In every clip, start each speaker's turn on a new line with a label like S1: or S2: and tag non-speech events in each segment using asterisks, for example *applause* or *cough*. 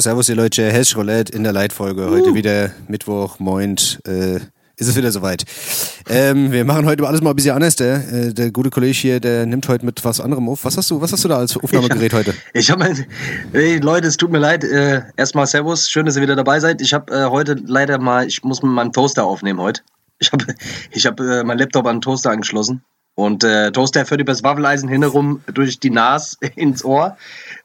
S1: Servus ihr Leute, Hash Roulette in der Leitfolge. Heute wieder Mittwoch, Moint, äh, ist es wieder soweit. Ähm, wir machen heute alles mal ein bisschen anders. Der, äh, der gute Kollege hier, der nimmt heute mit was anderem auf. Was hast du, was hast du da als Aufnahmegerät heute? *laughs*
S2: Ich habe mein, hey Leute, es tut mir leid. Äh, erstmal Servus, schön, dass ihr wieder dabei seid. Ich habe äh, heute leider mal, ich muss mit meinem Toaster aufnehmen heute. Ich habe *laughs* ich hab, äh, mein Laptop an den Toaster angeschlossen. Und äh, Toaster führt übers Waffeleisen hinherum durch die Nase *laughs* ins Ohr.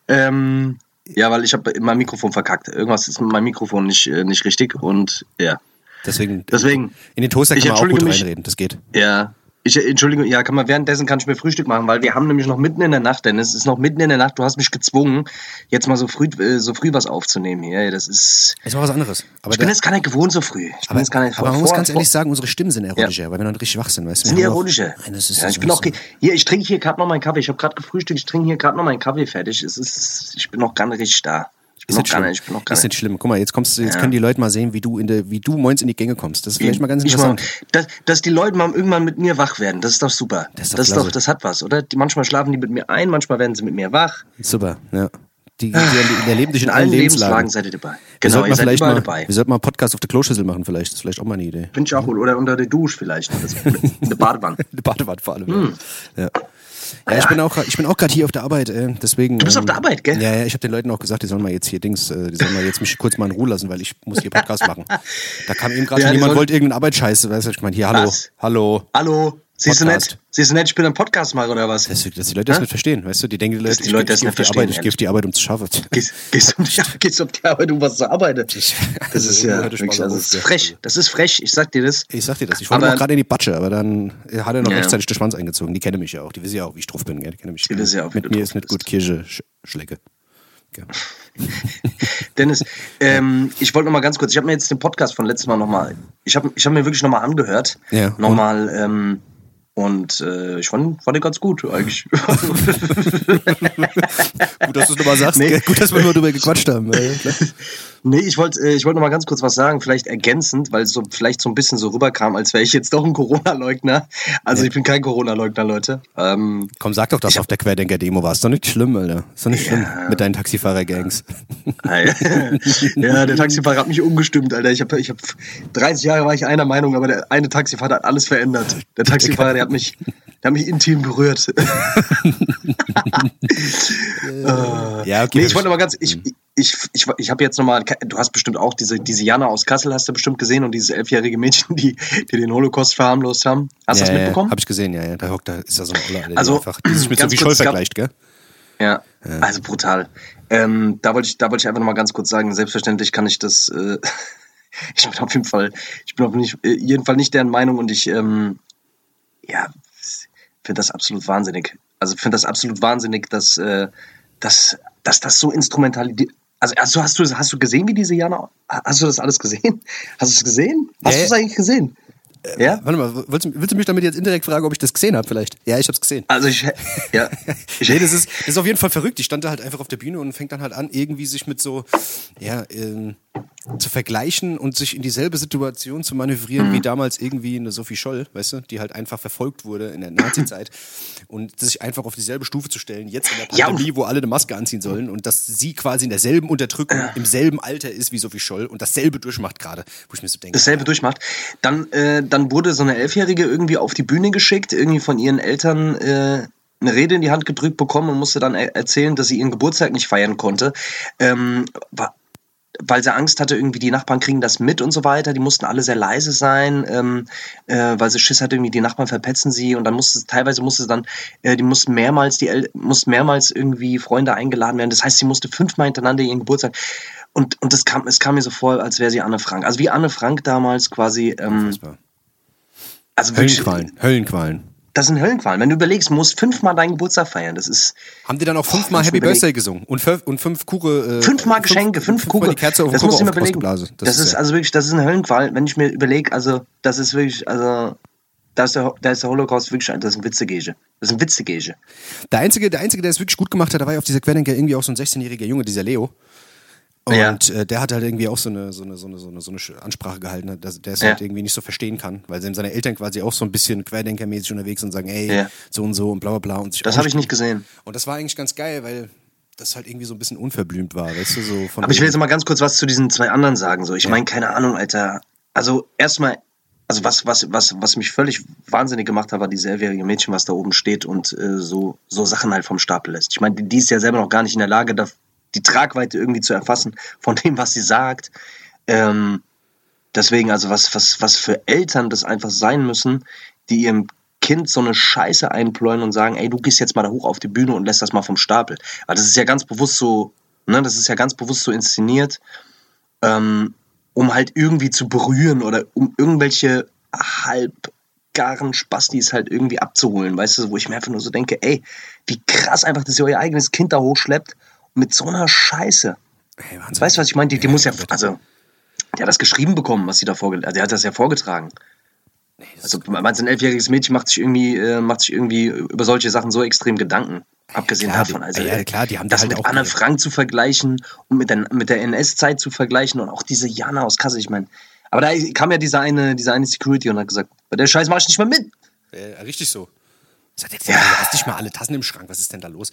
S2: Ähm, ja, weil ich habe mein Mikrofon verkackt. Irgendwas ist mit meinem Mikrofon nicht, äh, nicht richtig und ja.
S1: Deswegen,
S2: Deswegen.
S1: in den Toaster
S2: Ich
S1: kann man auch gut
S2: mich.
S1: reinreden, das geht.
S2: Ja. Ich, Entschuldigung, ja, kann man währenddessen kann ich mir Frühstück machen, weil wir haben nämlich noch mitten in der Nacht, denn es ist noch mitten in der Nacht, du hast mich gezwungen, jetzt mal so früh, äh, so früh was aufzunehmen hier. Das ist.
S1: Ist mal was anderes. Aber
S2: Ich bin
S1: da-
S2: jetzt gar nicht gewohnt so früh. Ich bin
S1: aber,
S2: jetzt gar nicht
S1: aber man
S2: vor-
S1: muss
S2: vor-
S1: ganz ehrlich
S2: vor-
S1: sagen, unsere Stimmen sind erotischer, weil wir noch richtig wach sind, weißt du?
S2: sind
S1: noch-
S2: erotische.
S1: Nein, das ist
S2: ja, ich bin ge- hier, ich trinke hier gerade noch meinen Kaffee. Ich habe gerade gefrühstückt, ich trinke hier gerade noch meinen Kaffee fertig. Es ist, ich bin noch gar nicht richtig da.
S1: Ist nicht schlimm.
S2: nicht,
S1: ist nicht schlimm. Guck mal, jetzt kommst jetzt
S2: Ja.
S1: können die Leute mal sehen, wie du in der, wie du moins in die Gänge kommst. Das ist vielleicht mal ganz
S2: Ich mal,
S1: interessant.
S2: dass, dass die Leute mal irgendwann mit mir wach werden, das ist doch super.
S1: Das ist doch
S2: das, ist doch, das hat was, oder? Die, manchmal schlafen die mit mir ein, manchmal werden sie mit mir wach.
S1: Super, ja. Die, die, die erleben dich in,
S2: In
S1: allen
S2: allen
S1: Lebenslagen.
S2: Lebenslagen seid ihr dabei.
S1: wir
S2: Genau,
S1: sollten
S2: ihr
S1: mal
S2: seid
S1: mal,
S2: dabei.
S1: wir sollten mal einen Podcast auf der Kloschüssel machen, vielleicht. Das ist vielleicht auch mal eine Idee.
S2: Finde ich auch cool. Oder unter der Dusche vielleicht. *laughs* Eine Badewanne.
S1: Eine Badewanne vor allem.
S2: Hm.
S1: Ja. Ja, ich bin auch, ich bin auch gerade hier auf der Arbeit, äh, deswegen.
S2: Du bist auf der Arbeit, gell?
S1: Ja, ja, ich habe den Leuten auch gesagt, die sollen mal jetzt hier Dings, äh, die sollen mal jetzt mich kurz mal in Ruhe lassen, weil ich muss hier Podcast machen. Da kam eben gerade
S2: Ja,
S1: jemand, wollte irgendeine Arbeitsscheiße, weißt du, ich meine, hier, hallo,
S2: Was?
S1: hallo.
S2: Hallo, siehst du
S1: Podcast.
S2: nett? Siehst du nett, ich bin ein Podcastmacher oder was?
S1: Dass, dass die Leute das nicht verstehen, weißt du, die denken, die Leute,
S2: die Leute das
S1: ich, ich,
S2: nicht
S1: gehe auf die Arbeit,
S2: verstehen,
S1: ich gehe auf die Arbeit, um zu schaffen.
S2: Gehst, *laughs* gehst, um, gehst auf die Arbeit, um was zu arbeiten. Das ist *laughs* ja wirklich, das ist frech. Das ist frech, ich sag dir das.
S1: Ich sag dir das, ich wollte auch gerade in die Batsche, aber dann hat er noch rechtzeitig den Schwanz eingezogen. Die kennen mich ja auch, die wissen ja auch, wie ich drauf bin, die kennen mich.
S2: Die wissen ja auch,
S1: Mit
S2: du
S1: mir ist nicht gut Kirche sch schlecke. *laughs*
S2: Dennis, ähm, ich wollte noch mal ganz kurz, ich habe mir jetzt den Podcast von letztem Mal noch mal, ich habe ich hab mir wirklich noch mal angehört.
S1: Ja,
S2: Noch mal, ähm, und äh, ich fand, fand den ganz gut eigentlich. *laughs* *laughs*
S1: Gut, dass du es nochmal sagst.
S2: Nee.
S1: Gut, dass wir nur drüber gequatscht haben. *laughs*
S2: Nee, ich wollte äh, ich wollte noch mal ganz kurz was sagen, vielleicht ergänzend, weil es so vielleicht so ein bisschen so rüberkam, als wäre ich jetzt doch ein Corona-Leugner. Also ich bin kein Corona-Leugner, Leute. Ähm,
S1: Komm, sag doch, dass du auf der Querdenker-Demo warst. Ist doch nicht schlimm, Alter. Ist doch nicht schlimm
S2: Ja.
S1: mit deinen Taxifahrer-Gangs. *laughs*
S2: ja, der Taxifahrer hat mich umgestimmt, Alter. Ich habe ich hab 30 Jahre war ich einer Meinung, aber der eine Taxifahrer hat alles verändert. Der Taxifahrer, der hat mich, der hat mich intim berührt. *laughs* *laughs*
S1: Ja, okay.
S2: nee, ich wollte aber ganz, ich, ich, ich, ich habe jetzt nochmal, du hast bestimmt auch diese, diese Jana aus Kassel hast du bestimmt gesehen und dieses elfjährige Mädchen, die, die den Holocaust verharmlost haben. Hast du
S1: ja,
S2: das mitbekommen?
S1: Ja, hab ich gesehen, ja, ja. Da hockt, da ist da so ein Oller, Alter,
S2: Also,
S1: einfach, die sich mit Sophie
S2: kurz,
S1: Scholl vergleicht, gell?
S2: Ja, also brutal. Ähm, da wollte ich, da wollte ich einfach noch mal ganz kurz sagen, selbstverständlich kann ich das, äh, *laughs* ich bin auf jeden Fall, ich bin auf nicht, äh, jeden Fall nicht deren Meinung und ich, ähm, ja, finde das absolut wahnsinnig. Also finde das absolut wahnsinnig, dass, äh, dass, dass das so instrumentalisiert. Also, also hast du hast du gesehen, wie diese Jana? Hast du das alles gesehen? *laughs* Hast du es gesehen? Hast
S1: Ja,
S2: du es eigentlich gesehen? ja?
S1: Warte mal, willst, du- willst du mich damit jetzt indirekt fragen, ob ich das gesehen habe vielleicht? Ja, ich hab's gesehen.
S2: Also ich, ja, ich, *laughs*
S1: Nee, das ist, das ist auf jeden Fall verrückt. Die stand da halt einfach auf der Bühne und fängt dann halt an, irgendwie sich mit so, ja, ähm, zu vergleichen und sich in dieselbe Situation zu manövrieren
S2: Mhm.
S1: wie damals irgendwie eine Sophie Scholl, weißt du, die halt einfach verfolgt wurde in der Nazi-Zeit *laughs* und sich einfach auf dieselbe Stufe zu stellen, jetzt in der
S2: Ja,
S1: Pandemie, wo alle eine Maske anziehen sollen und dass sie quasi in derselben Unterdrückung, im selben Alter ist wie Sophie Scholl und dasselbe durchmacht gerade, wo ich mir so denke.
S2: dasselbe durchmacht. Dann, äh, dann wurde so eine Elfjährige irgendwie auf die Bühne geschickt, irgendwie von ihren Eltern äh, eine Rede in die Hand gedrückt bekommen und musste dann er erzählen, dass sie ihren Geburtstag nicht feiern konnte. Ähm, wa- weil sie Angst hatte, irgendwie die Nachbarn kriegen das mit und so weiter. Die mussten alle sehr leise sein, ähm, äh, weil sie Schiss hatte, irgendwie die Nachbarn verpetzen sie und dann musste teilweise musste dann, äh, die mussten mehrmals die El mussten mehrmals irgendwie Freunde eingeladen werden. Das heißt, sie musste fünfmal hintereinander ihren Geburtstag und und das kam es kam mir so vor, als wäre sie Anne Frank. Also wie Anne Frank damals quasi. Ähm, also
S1: Höllenqualen, Höllenqualen.
S2: Das sind Höllenqualen. Wenn du überlegst, du musst fünfmal deinen Geburtstag feiern. Das ist
S1: Haben die dann auch fünfmal
S2: muss
S1: Happy. Birthday gesungen und fünf, und fünf Kure, äh,
S2: fünfmal Geschenke, fünf
S1: fünfmal
S2: Kugeln.
S1: die Kerze auf
S2: das musst du mir überlegen.
S1: ausgeblasen.
S2: Das, ist
S1: ja-
S2: also wirklich, das ist eine Höllenqual. Wenn ich mir überlege, also das ist wirklich, also da ist der, da ist der Holocaust wirklich, ein- das ist ein Witzegege. Das ist ein Witzegege.
S1: Der einzige, der einzige, der es wirklich gut gemacht hat, da war ja auf dieser Querdenker irgendwie auch so ein 16-jähriger Junge, dieser Leo. Und
S2: Ja.
S1: äh, der hat halt irgendwie auch so eine, so eine, so eine, so eine, so eine Ansprache gehalten, ne, dass der es
S2: Ja.
S1: halt irgendwie nicht so verstehen kann, weil seine Eltern quasi auch so ein bisschen querdenkermäßig unterwegs und sagen, ey,
S2: Ja.
S1: so und so und bla bla bla. Und sich
S2: Das habe ich nicht gesehen.
S1: Und das war eigentlich ganz geil, weil das halt irgendwie so ein bisschen unverblümt war, weißt du, so von.
S2: Aber ich will jetzt mal ganz kurz was zu diesen zwei anderen sagen. So, ich meine, keine Ahnung, Alter. Also erstmal, also was, was, was, was mich völlig wahnsinnig gemacht hat, war dieses elfjährige Mädchen, was da oben steht und äh, so, so Sachen halt vom Stapel lässt. Ich meine, die, die ist ja selber noch gar nicht in der Lage, da, die Tragweite irgendwie zu erfassen von dem, was sie sagt. Ähm, deswegen, also was, was, was für Eltern das einfach sein müssen, die ihrem Kind so eine Scheiße einpläuen und sagen, ey, du gehst jetzt mal da hoch auf die Bühne und lässt das mal vom Stapel. Weil das ist ja ganz bewusst so, ne, das ist ja ganz bewusst so inszeniert, ähm, um halt irgendwie zu berühren oder um irgendwelche halbgaren Spastis halt irgendwie abzuholen, weißt du, wo ich mir einfach nur so denke, ey, wie krass einfach, dass ihr euer eigenes Kind da hochschleppt mit so einer Scheiße.
S1: Hey, Wahnsinn.
S2: weißt du, was ich meine? Die, die
S1: Ja,
S2: muss ja, also, der hat das geschrieben bekommen, was sie da vorgelesen hat. Der hat das ja vorgetragen. Also, meinst du, ein elfjähriges Mädchen macht sich irgendwie, äh, macht sich irgendwie über solche Sachen so extrem Gedanken. Abgesehen
S1: klar,
S2: davon. Also,
S1: ja,
S2: äh,
S1: klar, die haben da
S2: das
S1: halt
S2: mit Anne Frank zu vergleichen und mit der, mit der NS-Zeit zu vergleichen und auch diese Jana aus Kassel, ich meine. Aber da kam ja dieser eine, dieser eine Security und hat gesagt, bei der Scheiß mach ich nicht mehr mit.
S1: Äh, richtig so. Sagt jetzt, ja. du hast nicht mal alle Tassen im Schrank, was ist denn da los?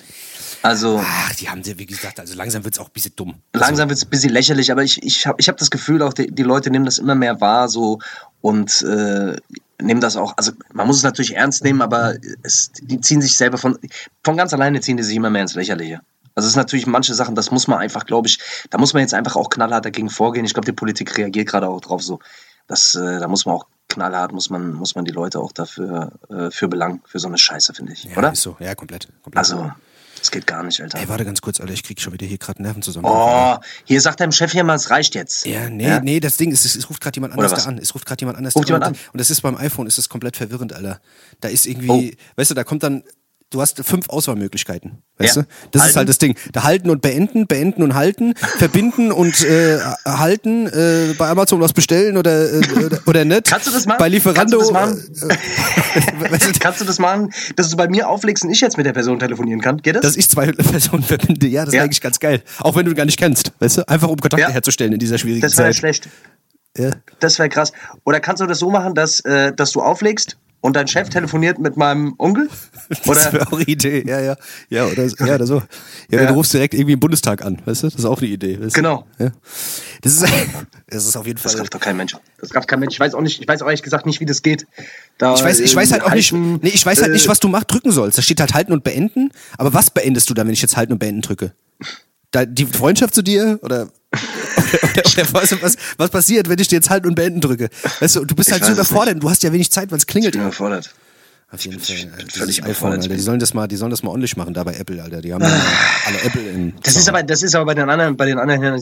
S2: Also,
S1: Ach, die haben sie, wie gesagt, also langsam wird es auch ein bisschen dumm.
S2: langsam wird es ein bisschen lächerlich, aber ich, ich habe ich hab das Gefühl, auch die, die Leute nehmen das immer mehr wahr so und äh, nehmen das auch, also man muss es natürlich ernst nehmen, aber es, die ziehen sich selber von, von ganz alleine ziehen die sich immer mehr ins Lächerliche. Also es ist natürlich manche Sachen, das muss man einfach, glaube ich, da muss man jetzt einfach auch knallhart dagegen vorgehen. Ich glaube, die Politik reagiert gerade auch drauf so. Das, äh, da muss man auch knallhart, muss man, muss man die Leute auch dafür äh, für belangen, für so eine Scheiße, finde ich.
S1: Ja,
S2: oder?
S1: Ist so, ja, komplett. komplett.
S2: Also, das geht gar nicht, Alter.
S1: Ey, warte ganz kurz, Alter, ich krieg schon wieder hier gerade Nerven zusammen.
S2: Oh, hier sagt deinem Chef hier mal, es reicht jetzt.
S1: Ja, nee, nee, das Ding ist, es, es ruft gerade jemand anders da an. Es ruft gerade jemand anders
S2: Ruft
S1: da
S2: jemand
S1: an.
S2: an?
S1: Und das ist beim iPhone, ist das komplett verwirrend, Alter. Da ist irgendwie, weißt du, da kommt dann, du hast fünf Auswahlmöglichkeiten, weißt
S2: Ja.
S1: du? Das
S2: Halten.
S1: ist halt das Ding. Da halten und beenden, beenden und halten, verbinden und äh, halten, äh, bei Amazon was bestellen oder, äh, oder, nicht.
S2: Kannst du das machen?
S1: Bei Lieferando.
S2: Kannst du das machen?
S1: äh, *laughs* weißt du,
S2: Kannst du das machen, dass du bei mir auflegst und ich jetzt mit der Person telefonieren kann? Geht das?
S1: dass ich zwei Personen verbinde, ja, das
S2: Ja.
S1: ist eigentlich ganz geil. Auch wenn du ihn gar nicht kennst, weißt du? Einfach um Kontakte
S2: Ja.
S1: herzustellen in dieser schwierigen
S2: Das wäre
S1: Zeit.
S2: schlecht.
S1: Ja.
S2: Das wäre krass. Oder kannst du das so machen, dass, äh, dass du auflegst und dein Chef telefoniert mit meinem Onkel? *laughs*
S1: Das
S2: Oder
S1: wäre auch eine Idee, ja, ja. Ja, oder, ja, oder so. Ja,
S2: Ja.
S1: du rufst direkt irgendwie im Bundestag an, weißt du? Das ist auch eine Idee. Weißt
S2: Genau.
S1: Ja. Das ist, *laughs* das ist auf jeden
S2: das
S1: Fall.
S2: rafft doch kein Mensch. Das rafft kein Mensch. Ich weiß auch nicht, ich weiß auch ehrlich gesagt nicht, wie das geht. Da,
S1: Ich weiß, ich
S2: äh,
S1: weiß halt auch nicht,
S2: halten,
S1: nee, ich weiß halt
S2: äh,
S1: nicht, was du mach, drücken sollst. Da steht halt halten und beenden. Aber was beendest du dann, wenn ich jetzt halten und beenden drücke? Da, die Freundschaft zu dir? Oder, *laughs* oder, oder was, was, was passiert, wenn ich dir jetzt halten und beenden drücke? Weißt du, du bist
S2: Ich
S1: halt so überfordert. Du hast ja wenig Zeit, weil es
S2: Ich
S1: klingelt.
S2: bin
S1: immer.
S2: überfordert.
S1: Auf jeden
S2: ich
S1: Fall.
S2: bin
S1: äh, dieses
S2: völlig
S1: iPhone,
S2: überfordert.
S1: Alter. Die sollen das mal, die sollen das mal ordentlich machen da bei Apple, Alter. Die haben ja alle Apple in.
S2: Das ist aber, das ist aber bei den anderen, bei den anderen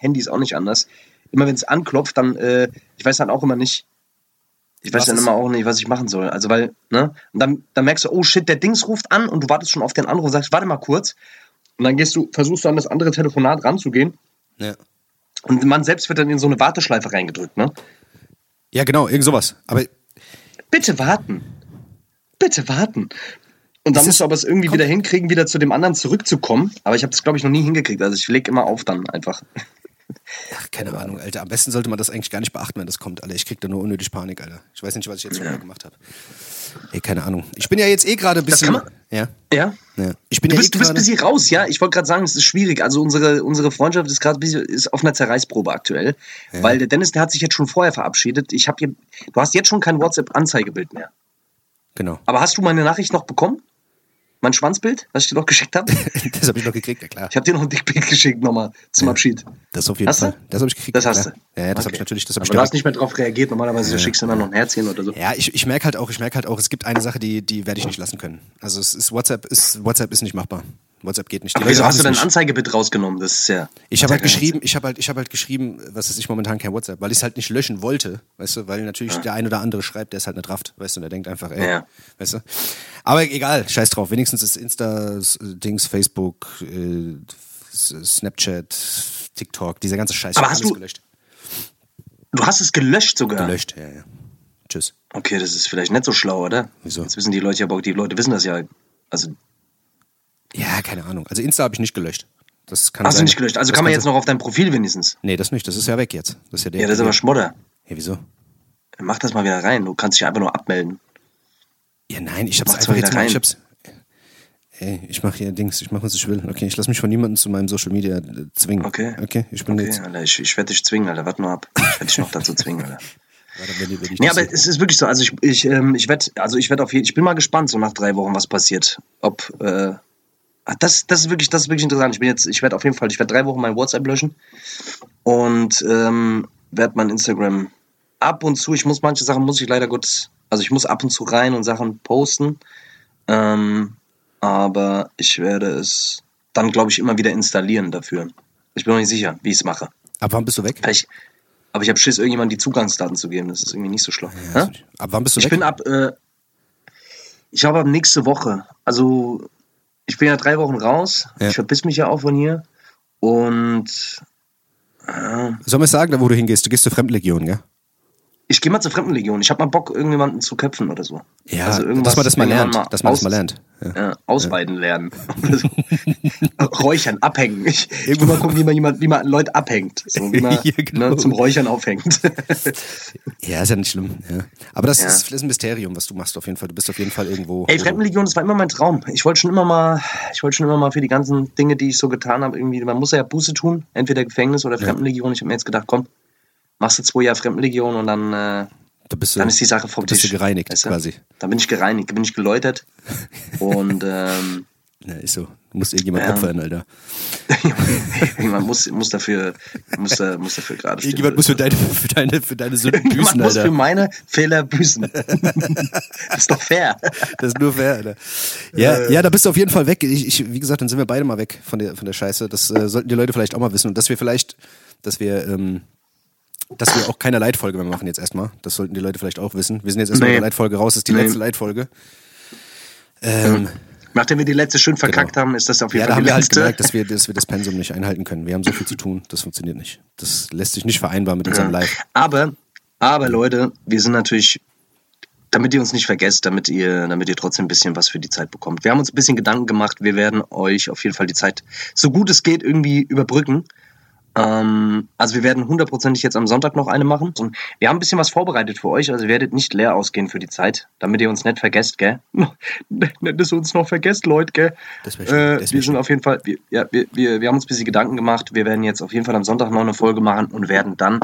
S2: Handys auch nicht anders. Immer wenn es anklopft, dann, äh, ich weiß dann auch immer nicht, ich weiß
S1: Was
S2: dann immer auch nicht, was ich machen soll. Also weil, ne? Und dann, dann merkst du, oh shit, der Dings ruft an und du wartest schon auf den Anruf und sagst, warte mal kurz. Und dann gehst du, versuchst du an das andere Telefonat ranzugehen
S1: Ja.
S2: und man selbst wird dann in so eine Warteschleife reingedrückt, ne?
S1: ja, genau, irgend sowas. Aber
S2: Bitte warten. Bitte warten. Und dann musst du aber es irgendwie wieder hinkriegen, wieder zu dem anderen zurückzukommen. Aber ich habe das, glaube ich, noch nie hingekriegt. Also ich leg immer auf dann einfach.
S1: Ach, keine Ahnung, Alter. Am besten sollte man das eigentlich gar nicht beachten, wenn das kommt, Alter. Ich krieg da nur unnötig Panik, Alter. Ich weiß nicht, was ich jetzt ja. gemacht habe. Ey, keine Ahnung. Ich bin ja jetzt eh gerade ein
S2: Das
S1: bisschen.
S2: kann man-
S1: Ja.
S2: Ja?
S1: ja. Ich bin
S2: Du
S1: ja
S2: bist,
S1: eh
S2: du bist
S1: gerade.
S2: busy raus, ja. Ich wollte gerade sagen, es ist schwierig. Also unsere, unsere Freundschaft ist gerade ist auf einer Zerreißprobe aktuell. Weil der Dennis, der hat sich jetzt schon vorher verabschiedet. Ich habe du hast jetzt schon kein WhatsApp-Anzeigebild mehr.
S1: Genau.
S2: Aber hast du meine Nachricht noch bekommen? Mein Schwanzbild, was ich dir noch geschickt habe? *laughs*
S1: das habe ich noch gekriegt, ja klar.
S2: Ich habe dir noch ein Dickbild geschickt nochmal zum Abschied.
S1: Das auf jeden
S2: Hast du?
S1: Fall. Das habe ich gekriegt.
S2: Das
S1: ja,
S2: hast
S1: klar.
S2: du.
S1: Ja, ja das habe
S2: Okay.
S1: ich natürlich. Das habe ich
S2: Aber du hast nicht mehr drauf reagiert. Normalerweise schickst du immer noch ein Herzchen oder so.
S1: Ja, ich, ich merke halt auch, ich merke halt auch, es gibt eine Sache, die, die werde ich nicht lassen können. Also es ist WhatsApp ist WhatsApp ist nicht machbar. WhatsApp geht nicht.
S2: Aber wieso hast du dein. Anzeigebild rausgenommen? Das ist ja.
S1: Ich habe halt
S2: ja
S1: geschrieben, ich habe halt, ich habe halt geschrieben, was ist ich momentan kein WhatsApp, weil ich es halt nicht löschen wollte, weißt du, weil natürlich der ein oder andere schreibt, der ist halt nicht rafft, weißt du, und der denkt einfach, ey,
S2: Ja.
S1: weißt du. Aber egal, scheiß drauf. Wenigstens ist Insta, Dings, Facebook, äh, Snapchat, TikTok, dieser ganze Scheiß.
S2: Aber hast du-
S1: gelöscht?
S2: Du hast es gelöscht sogar.
S1: Gelöscht, ja, ja. Tschüss.
S2: Okay, das ist vielleicht nicht so schlau, oder?
S1: Wieso?
S2: Jetzt wissen die Leute ja, die Leute wissen das ja. Also
S1: Ja, keine Ahnung. Also Insta habe ich nicht gelöscht. Das kann
S2: hast du
S1: sein.
S2: nicht gelöscht. Also
S1: Das
S2: kann man
S1: sein-
S2: jetzt noch auf dein Profil wenigstens.
S1: Nee, das nicht. Das ist ja weg jetzt. Das ist ja der.
S2: Ja, das ist aber Schmodder.
S1: Ja, wieso?
S2: Mach das mal wieder rein. Du kannst dich einfach nur abmelden.
S1: Ja, nein, ich hab's einfach jetzt
S2: wieder
S1: mal.
S2: rein.
S1: Ich hab's. Ey, ich mache hier Dings, ich mache, was ich will. Okay, ich lasse mich von niemandem zu meinem Social Media äh, zwingen.
S2: Okay.
S1: Okay, ich bin
S2: Okay,
S1: jetzt.
S2: Alter, ich, ich werde dich zwingen, Alter. Warte nur ab. Ich werde dich noch dazu zwingen, Alter. *laughs*
S1: Warte, wenn wenn
S2: Nee, aber
S1: so-
S2: es ist wirklich so. Also ich, ich, ähm, ich werde, also ich werde auf jeden, ich bin mal gespannt, so nach drei Wochen, was passiert. Ob, äh, das, das ist wirklich, das ist wirklich interessant. Ich bin jetzt, ich werde auf jeden Fall, ich werde drei Wochen mein WhatsApp löschen und ähm, werde mein Instagram ab und zu, ich muss manche Sachen muss ich leider gut, also ich muss ab und zu rein und Sachen posten. Ähm, aber ich werde es dann, glaube ich, immer wieder installieren dafür. Ich bin noch nicht sicher, wie ich es mache.
S1: Ab wann bist du weg?
S2: Vielleicht, aber ich habe Schiss, irgendjemand die Zugangsdaten zu geben. Das ist irgendwie nicht so schlau.
S1: Ja? Ab wann bist du
S2: Ich
S1: weg?
S2: bin ab, äh, ich glaube ab nächste Woche. Also ich bin ja drei Wochen raus.
S1: Ja.
S2: Ich verpiss mich ja auch von hier. Und äh,
S1: wir es sagen, da wo du hingehst? Du gehst zur Fremdenlegion, gell?
S2: Ich gehe mal zur Fremdenlegion. Ich habe mal Bock, irgendjemanden zu köpfen oder so.
S1: Ja,
S2: Also
S1: dass man das mal lernt. dass man das
S2: aus-
S1: mal lernt. Ja.
S2: Ja, ausweiden lernen. Oder *laughs* so. Räuchern, abhängen. Ich, ich
S1: Irgendwo-
S2: will mal gucken, wie man, jemand, wie man Leute abhängt. So, wie man *laughs*
S1: Ja, genau.
S2: ne, zum Räuchern aufhängt. *laughs*
S1: ja, ist ja nicht schlimm. Ja. Aber das,
S2: Ja.
S1: ist, das ist ein Mysterium, was du machst auf jeden Fall. Du bist auf jeden Fall irgendwo.
S2: Ey, Fremdenlegion, das war immer mein Traum. Ich wollte schon immer mal, ich wollte schon immer mal für die ganzen Dinge, die ich so getan habe, irgendwie, man muss ja Buße tun, entweder Gefängnis oder Fremdenlegion. Ich habe mir jetzt gedacht, komm, machst du zwei Jahre Fremdenlegion und dann, äh,
S1: da bist du,
S2: dann ist die Sache vom
S1: bist
S2: Tisch.
S1: du gereinigt,
S2: weißt du?
S1: quasi.
S2: Dann bin ich gereinigt, bin ich geläutert *laughs* und ähm,
S1: Ja, ist so. Du musst irgendjemand
S2: Ja.
S1: opfern, Alter. *laughs*
S2: man muss, muss dafür, muss, da, muss dafür gerade stehen.
S1: Irgendjemand muss für deine, für deine, für deine Sünden büßen,
S2: muss für meine Fehler büßen. *laughs* das ist doch fair.
S1: Das ist nur fair, Alter. Ja, ja, da bist du auf jeden Fall weg. Ich, ich, wie gesagt, dann sind wir beide mal weg von der, von der Scheiße. Das äh, sollten die Leute vielleicht auch mal wissen. Und dass wir vielleicht, dass wir, ähm, dass wir auch keine Leitfolge mehr machen jetzt erstmal. Das sollten die Leute vielleicht auch wissen. Wir sind jetzt erstmal
S2: Nee.
S1: mit der Leitfolge raus. Das ist die
S2: Nee.
S1: letzte Leitfolge. Ähm,
S2: Nachdem wir die letzte schön verkackt haben, ist das auf jeden
S1: ja, da
S2: Fall
S1: haben
S2: die
S1: wir halt
S2: letzte.
S1: gemerkt, dass wir, dass wir das Pensum nicht einhalten können. Wir haben so viel zu tun. Das funktioniert nicht. Das lässt sich nicht vereinbaren mit unserem Live.
S2: Aber, aber Leute, wir sind natürlich, damit ihr uns nicht vergesst, damit ihr, damit ihr trotzdem ein bisschen was für die Zeit bekommt. Wir haben uns ein bisschen Gedanken gemacht. Wir werden euch auf jeden Fall die Zeit, so gut es geht, irgendwie überbrücken. Ähm, also wir werden hundertprozentig jetzt am Sonntag noch eine machen. Und wir haben ein bisschen was vorbereitet für euch. Also ihr werdet nicht leer ausgehen für die Zeit, damit ihr uns nicht vergesst, gell? *laughs* Nicht, dass ihr uns noch vergesst, Leute, gell?
S1: Das wär
S2: Äh,
S1: das
S2: wir sind auf jeden Fall, wir, ja, wir, wir, wir haben uns ein bisschen Gedanken gemacht. Wir werden jetzt auf jeden Fall am Sonntag noch eine Folge machen und werden dann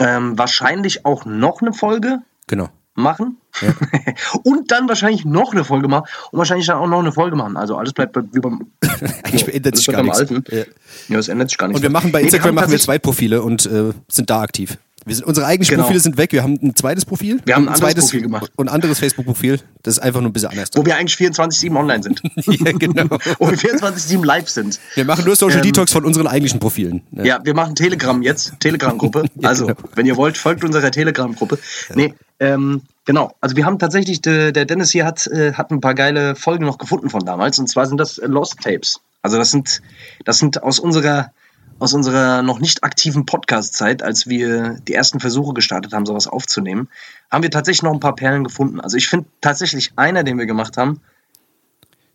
S2: ähm, wahrscheinlich auch noch eine Folge
S1: Genau.
S2: Machen. *laughs* und dann wahrscheinlich noch eine Folge machen und wahrscheinlich dann auch noch eine Folge machen. Also alles bleibt bei- wie beim, *laughs*
S1: Eigentlich ändert sich gar
S2: beim
S1: nichts.
S2: Alten.
S1: Ja.
S2: Ja, es ändert sich gar nichts.
S1: Und wir machen bei
S2: Nee,
S1: Instagram
S2: haben
S1: machen wir zwei Profile und äh, sind da aktiv. Wir sind, unsere eigentlichen
S2: Genau.
S1: Profile sind weg. Wir haben ein zweites Profil.
S2: Wir haben ein anderes
S1: zweites
S2: Profil gemacht.
S1: Und ein anderes Facebook-Profil. Das ist einfach nur ein bisschen anders.
S2: Wo wir eigentlich 24-7 online sind. *laughs*
S1: ja, genau. *laughs*
S2: Wo wir 24-7 live sind.
S1: Wir machen nur Social
S2: Ähm,
S1: Detox von unseren eigentlichen Profilen. Ja.
S2: Ja, wir machen Telegram jetzt, Telegram-Gruppe. *laughs* Also,
S1: genau.
S2: wenn ihr wollt, folgt unserer Telegram-Gruppe. Nee, ähm, genau. Also wir haben tatsächlich, der, der Dennis hier hat, äh, hat ein paar geile Folgen noch gefunden von damals. Und zwar sind das Lost Tapes. Also das sind, das sind aus unserer, aus unserer noch nicht aktiven Podcast-Zeit, als wir die ersten Versuche gestartet haben, sowas aufzunehmen, haben wir tatsächlich noch ein paar Perlen gefunden. Also ich finde tatsächlich einer, den wir gemacht haben,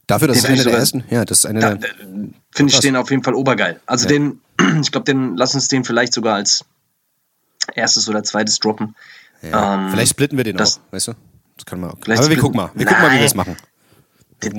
S1: Dafür, dass es einer der ersten. Ja, das ist einer
S2: da,
S1: der.
S2: äh, finde ich den auf jeden Fall obergeil. Also
S1: Ja.
S2: den, *clears throat* ich glaube, den, lass uns den vielleicht sogar als erstes oder zweites droppen.
S1: Ja.
S2: Ähm,
S1: Vielleicht splitten wir den
S2: das-
S1: auch. Weißt du? Das kann man auch. Aber wir gucken mal. Wir gucken mal, wie wir
S2: Nein.
S1: das machen.
S2: Der,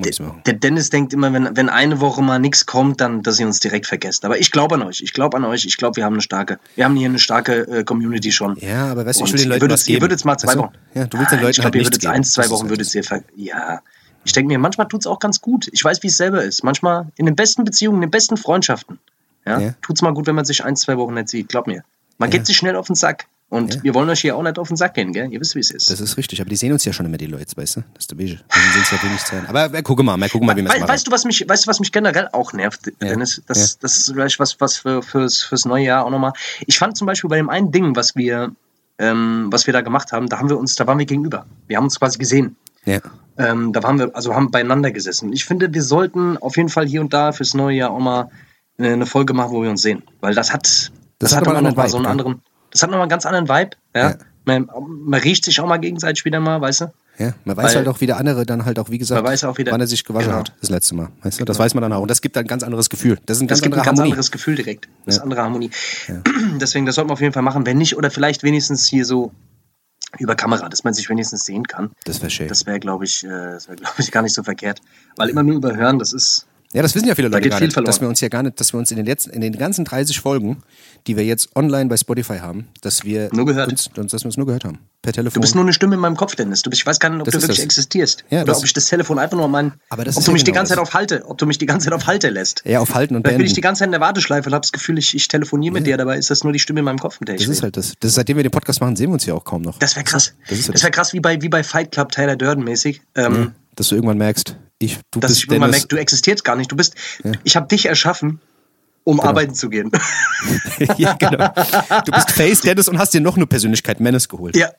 S2: der Dennis denkt immer, wenn, wenn eine Woche mal nichts kommt, dann, dass ihr uns direkt vergesst. Aber ich glaube an euch. Ich glaube an euch. Ich glaube, wir haben eine starke, wir haben hier eine starke äh, Community schon.
S1: Ja, aber weißt du, ich will den
S2: ihr
S1: Leuten
S2: würdet. Ihr würdet mal zwei? Wochen.
S1: Ja, du willst den
S2: Ah,
S1: Leuten
S2: Ich glaube,
S1: halt
S2: ihr würdet
S1: geben.
S2: eins, zwei Wochen
S1: halt
S2: würdet
S1: das.
S2: ihr ver Ja. Ich denke mir, manchmal tut's auch ganz gut. Ich weiß, wie es selber ist. Manchmal in den besten Beziehungen, in den besten Freundschaften. Ja,
S1: Ja.
S2: Tut's mal gut, wenn man sich ein, zwei Wochen nicht sieht. Glaub mir. Man geht sich schnell auf den Sack. Und
S1: Ja.
S2: wir wollen euch hier auch nicht auf den Sack gehen, gell? Ihr wisst, wie es ist.
S1: Das ist richtig, aber die sehen uns ja schon immer, die Leute, weißt du? Das ist der Bege. Dann sind es ja wenig Zahlen. Aber wir gucken mal, wir gucken mal, wie wir es machen.
S2: weißt du, was mich, weißt du, was mich generell auch nervt,
S1: Ja.
S2: Dennis? Das, das ist vielleicht was, was für, fürs, fürs neue Jahr auch nochmal. Ich fand zum Beispiel bei dem einen Ding, was wir, ähm, was wir da gemacht haben, da haben wir uns, da waren wir gegenüber. Wir haben uns quasi gesehen.
S1: ja.
S2: Ähm, da waren wir, also haben beieinander gesessen. Ich finde, wir sollten auf jeden Fall hier und da fürs neue Jahr auch mal eine, eine Folge machen, wo wir uns sehen. Weil das hat, das,
S1: Das
S2: hat
S1: hat aber
S2: immer
S1: einen
S2: noch mal
S1: Vibe,
S2: so einen
S1: ne?
S2: anderen, das hat nochmal einen ganz anderen Vibe, ja.
S1: Ja.
S2: Man, man riecht sich auch mal gegenseitig wieder mal, weißt du?
S1: Ja, man weiß
S2: Weil-
S1: halt auch, wie der andere dann halt auch, wie gesagt,
S2: Man weiß auch wieder-
S1: wann er sich gewaschen
S2: genau.
S1: hat, das letzte Mal. Weißt du, das weiß man dann auch. Und das gibt ein ganz anderes Gefühl. Das ist ein
S2: Das
S1: ganz
S2: gibt ein ganz
S1: Harmonie.
S2: anderes Gefühl direkt. Das ist andere Harmonie. *clears throat* Deswegen, das sollten wir auf jeden Fall machen. Wenn nicht, oder vielleicht wenigstens hier so über Kamera, dass man sich wenigstens sehen kann.
S1: Das wäre schön.
S2: Das wäre, glaube ich, äh, das wäre, glaube ich, gar nicht so verkehrt. Weil immer nur überhören, das ist.
S1: Ja, das wissen ja viele
S2: Da
S1: Leute gar nicht, dass wir uns ja gar nicht, dass wir uns in den letzten, in den ganzen 30 Folgen, die wir jetzt online bei Spotify haben, dass wir
S2: Nur gehört.
S1: uns, dass wir uns nur gehört haben. Per Telefon.
S2: Du bist nur eine Stimme in meinem Kopf, Dennis. Du bist, ich weiß gar nicht, ob
S1: Das
S2: du wirklich
S1: das.
S2: existierst.
S1: Ja,
S2: Oder
S1: das-
S2: ob ich das Telefon einfach nur mein.
S1: Aber das
S2: ob du
S1: ja
S2: mich die
S1: genau
S2: ganze Zeit
S1: das.
S2: auf Halte, ob du mich die ganze Zeit auf Halte lässt.
S1: ja, aufhalten und
S2: Vielleicht bin ich die ganze Zeit in der Warteschleife und habe das Gefühl, ich, ich telefoniere mit dir, dabei ist das nur die Stimme in meinem Kopf, mit der ich
S1: Das ist
S2: rede.
S1: halt das. das seitdem wir den Podcast machen, sehen wir uns ja auch kaum noch.
S2: Das wäre krass.
S1: Das ja
S2: das wäre krass wie bei, wie bei Fight Club Tyler Durden mäßig. Ähm,
S1: Dass du irgendwann merkst, ich, du
S2: dass
S1: bist
S2: ich irgendwann merke, du existierst gar nicht. Du bist, ich habe dich erschaffen, um arbeiten zu gehen. *laughs*
S1: ja, genau. Du bist Face Dennis und hast dir noch eine Persönlichkeit Menace geholt.
S2: ja.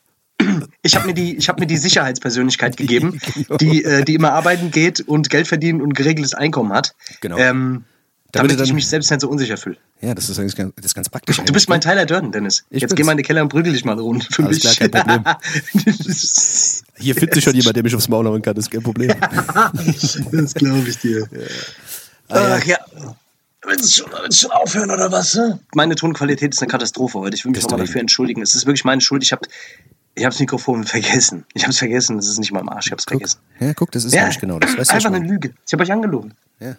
S2: Ich habe mir die, ich habe mir die Sicherheitspersönlichkeit *laughs* gegeben,
S1: Genau.
S2: die, äh, die immer arbeiten geht und Geld verdienen und geregeltes Einkommen hat.
S1: Genau.
S2: Ähm,
S1: Damit
S2: damit
S1: du
S2: ich
S1: dann-
S2: mich selbst nicht so unsicher fühle.
S1: Ja, das ist eigentlich ganz, das ist ganz praktisch.
S2: Du
S1: eigentlich,
S2: bist mein
S1: ne?
S2: Tyler Durden, Dennis.
S1: Ich
S2: Jetzt
S1: bin's.
S2: geh mal in den Keller und prügel dich mal eine Runde für
S1: Alles
S2: mich.
S1: klar, kein *laughs* Hier findet sich schon jemand, der mich aufs Maul hauen kann, das ist kein Problem. *laughs*
S2: das glaube ich dir. Ach ja. Willst du, schon, willst du schon aufhören oder was? ne? Meine Tonqualität ist eine Katastrophe heute. Ich will mich nochmal dafür entschuldigen. Es ist wirklich meine Schuld. Ich habe ich hab das Mikrofon vergessen. Ich habe es vergessen. Das ist nicht mal im Arsch. Ich habe es vergessen.
S1: Ja, guck, das ist nämlich genau das. Weißt
S2: einfach eine Lüge. Ich habe euch angelogen.
S1: Ja.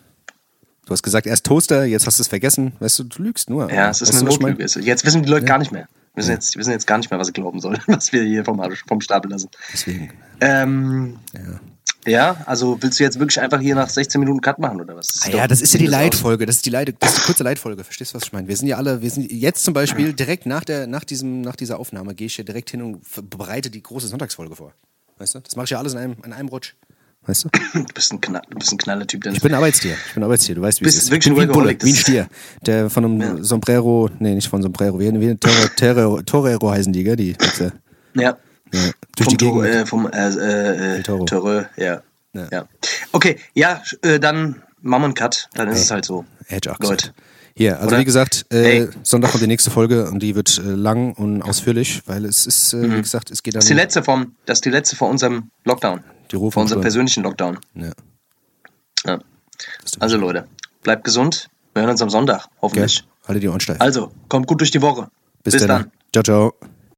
S1: Du hast gesagt, erst Toaster, jetzt hast du es vergessen. Weißt du, du lügst nur.
S2: Ja, es ist
S1: weißt
S2: eine? Notlüge. Jetzt wissen die Leute gar nicht mehr. Wir wissen, jetzt, wir wissen jetzt gar nicht mehr, was sie glauben sollen, *laughs* was wir hier vom, vom Stapel lassen.
S1: Deswegen.
S2: Ähm, ja. also willst du jetzt wirklich einfach hier nach 16 Minuten Cut machen oder was?
S1: Ah
S2: doch-
S1: ja, das ist ja die. Leitfolge. Das ist die, Leit das ist die kurze Leitfolge. Verstehst du, was ich meine? Wir sind ja alle, wir sind jetzt zum Beispiel direkt nach, der, nach, diesem, nach dieser Aufnahme, gehe ich hier direkt hin und bereite die große Sonntagsfolge vor. Weißt du? Das mache ich ja alles in einem, in einem Rutsch. Weißt du?
S2: Du bist ein, Knall, du bist ein Knallertyp, Dennis.
S1: Ich bin ein Arbeitstier. Ich bin Arbeitstier. Du weißt, wie
S2: Bist
S1: es ist.
S2: wirklich
S1: ich bin
S2: ein
S1: Bulle, wie ein Stier. Der von einem Sombrero, nee, nicht von Sombrero, wie, wie Torero, Torero, heißen die, gell? Die, Wichser.
S2: Ja.
S1: Ja, durch
S2: vom
S1: die
S2: Toro,
S1: Gegend.
S2: äh, vom äh, äh,
S1: Toro.
S2: Toro, ja.
S1: Ja.
S2: ja. Okay, ja, äh, dann machen wir einen Cut. Dann ist es halt so.
S1: Hätte ich auch
S2: Leute.
S1: gesagt. Hier, also
S2: Oder?
S1: wie gesagt, äh,
S2: Hey.
S1: Sonntag kommt die nächste Folge und die wird äh, lang und ausführlich, weil es ist, äh, wie gesagt, es geht dann
S2: Das ist die letzte vom, das ist die letzte vor unserem Lockdown.
S1: Die Ruhe
S2: Vor unserem persönlichen Lockdown.
S1: Ja.
S2: Ja. Also Leute, bleibt gesund. Wir hören uns am Sonntag,
S1: Gell?
S2: hoffentlich.
S1: Halte die Ohren steif.
S2: Also, kommt gut durch die Woche.
S1: Bis, dann. Ciao, ciao.